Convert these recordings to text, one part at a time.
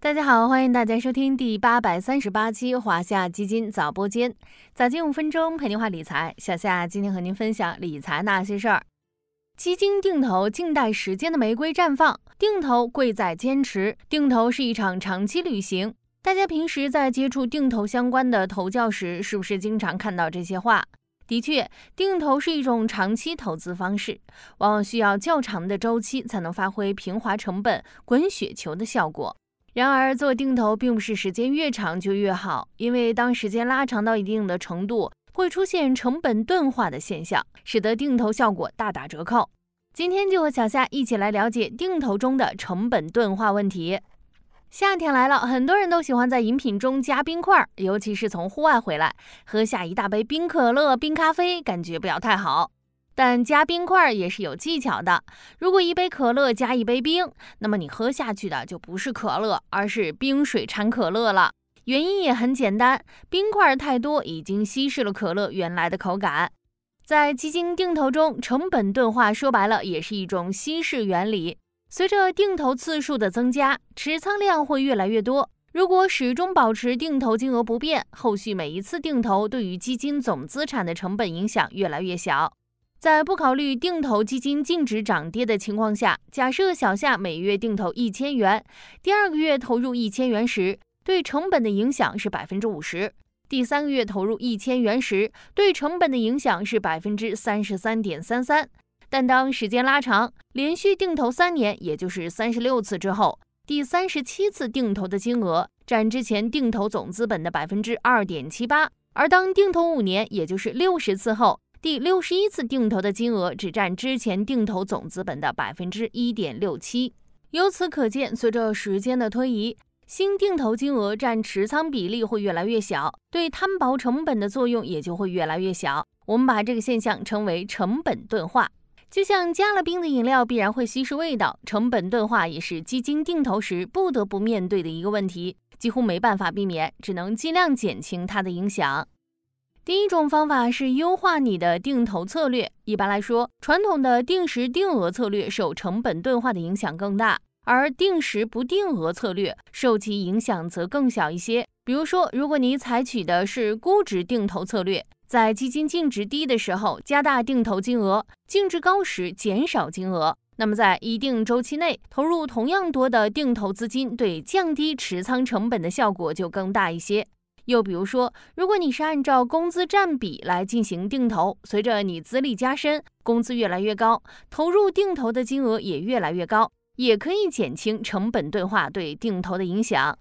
大家好，欢迎大家收听第八百三十八期华夏基金早播间，早间五分钟陪您话理财。小夏今天和您分享理财那些事儿。基金定投，静待时间的玫瑰绽放。定投贵在坚持，定投是一场长期旅行。大家平时在接触定投相关的投教时，是不是经常看到这些话？的确，定投是一种长期投资方式，往往需要较长的周期才能发挥平滑成本、滚雪球的效果。然而，做定投并不是时间越长就越好，因为当时间拉长到一定的程度，会出现成本钝化的现象，使得定投效果大打折扣。今天就和小夏一起来了解定投中的成本钝化问题。夏天来了，很多人都喜欢在饮品中加冰块，尤其是从户外回来，喝下一大杯冰可乐、冰咖啡，感觉不要太好。但加冰块也是有技巧的。如果一杯可乐加一杯冰，那么你喝下去的就不是可乐，而是冰水掺可乐了。原因也很简单，冰块太多已经稀释了可乐原来的口感。在基金定投中，成本钝化说白了也是一种稀释原理。随着定投次数的增加，持仓量会越来越多。如果始终保持定投金额不变，后续每一次定投对于基金总资产的成本影响越来越小。在不考虑定投基金净值涨跌的情况下，假设小夏每月定投一千元，第二个月投入一千元时。对成本的影响是百分之五十。第三个月投入一千元时，对成本的影响是百分之三十三点三三。但当时间拉长，连续定投三年，也就是三十六次之后，第三十七次定投的金额占之前定投总资本的百分之二点七八。而当定投五年，也就是六十次后，第六十一次定投的金额只占之前定投总资本的百分之一点六七。由此可见，随着时间的推移，新定投金额占持仓比例会越来越小，对摊薄成本的作用也就会越来越小。我们把这个现象称为成本钝化。就像加了冰的饮料必然会稀释味道，成本钝化也是基金定投时不得不面对的一个问题，几乎没办法避免，只能尽量减轻它的影响。第一种方法是优化你的定投策略。一般来说，传统的定时定额策略受成本钝化的影响更大。而定时不定额策略受其影响则更小一些。比如说，如果你采取的是估值定投策略，在基金净值低的时候加大定投金额，净值高时减少金额，那么在一定周期内投入同样多的定投资金，对降低持仓成本的效果就更大一些。又比如说，如果你是按照工资占比来进行定投，随着你资历加深，工资越来越高，投入定投的金额也越来越高。也可以减轻成本钝化对定投的影响。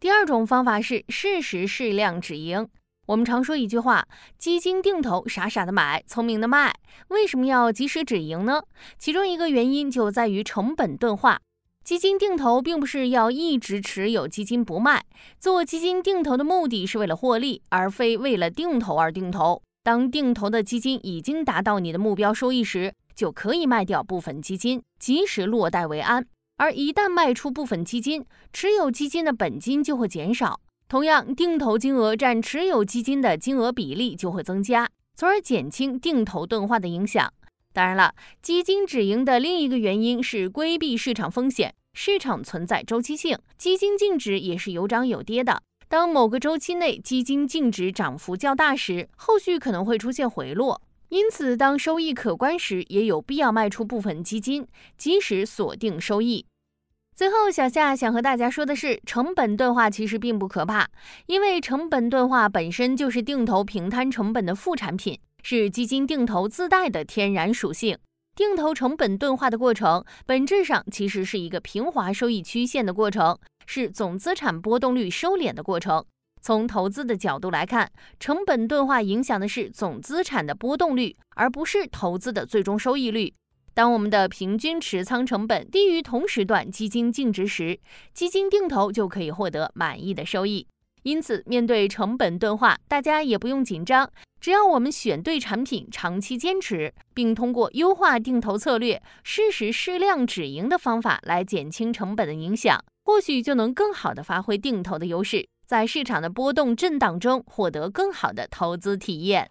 第二种方法是适时适量止盈。我们常说一句话：基金定投，傻傻的买，聪明的卖。为什么要及时止盈呢？其中一个原因就在于成本钝化。基金定投并不是要一直持有基金不卖，做基金定投的目的是为了获利，而非为了定投而定投。当定投的基金已经达到你的目标收益时，就可以卖掉部分基金，及时落袋为安。而一旦卖出部分基金，持有基金的本金就会减少，同样定投金额占持有基金的金额比例就会增加，从而减轻定投钝化的影响。当然了，基金止盈的另一个原因是规避市场风险。市场存在周期性，基金净值也是有涨有跌的。当某个周期内基金净值涨幅较大时，后续可能会出现回落。因此，当收益可观时，也有必要卖出部分基金，及时锁定收益。最后，小夏想和大家说的是，成本钝化其实并不可怕，因为成本钝化本身就是定投平摊成本的副产品，是基金定投自带的天然属性。定投成本钝化的过程，本质上其实是一个平滑收益曲线的过程，是总资产波动率收敛的过程。从投资的角度来看，成本钝化影响的是总资产的波动率，而不是投资的最终收益率。当我们的平均持仓成本低于同时段基金净值时，基金定投就可以获得满意的收益。因此，面对成本钝化，大家也不用紧张，只要我们选对产品，长期坚持，并通过优化定投策略、适时适量止盈的方法来减轻成本的影响，或许就能更好的发挥定投的优势。在市场的波动震荡中获得更好的投资体验。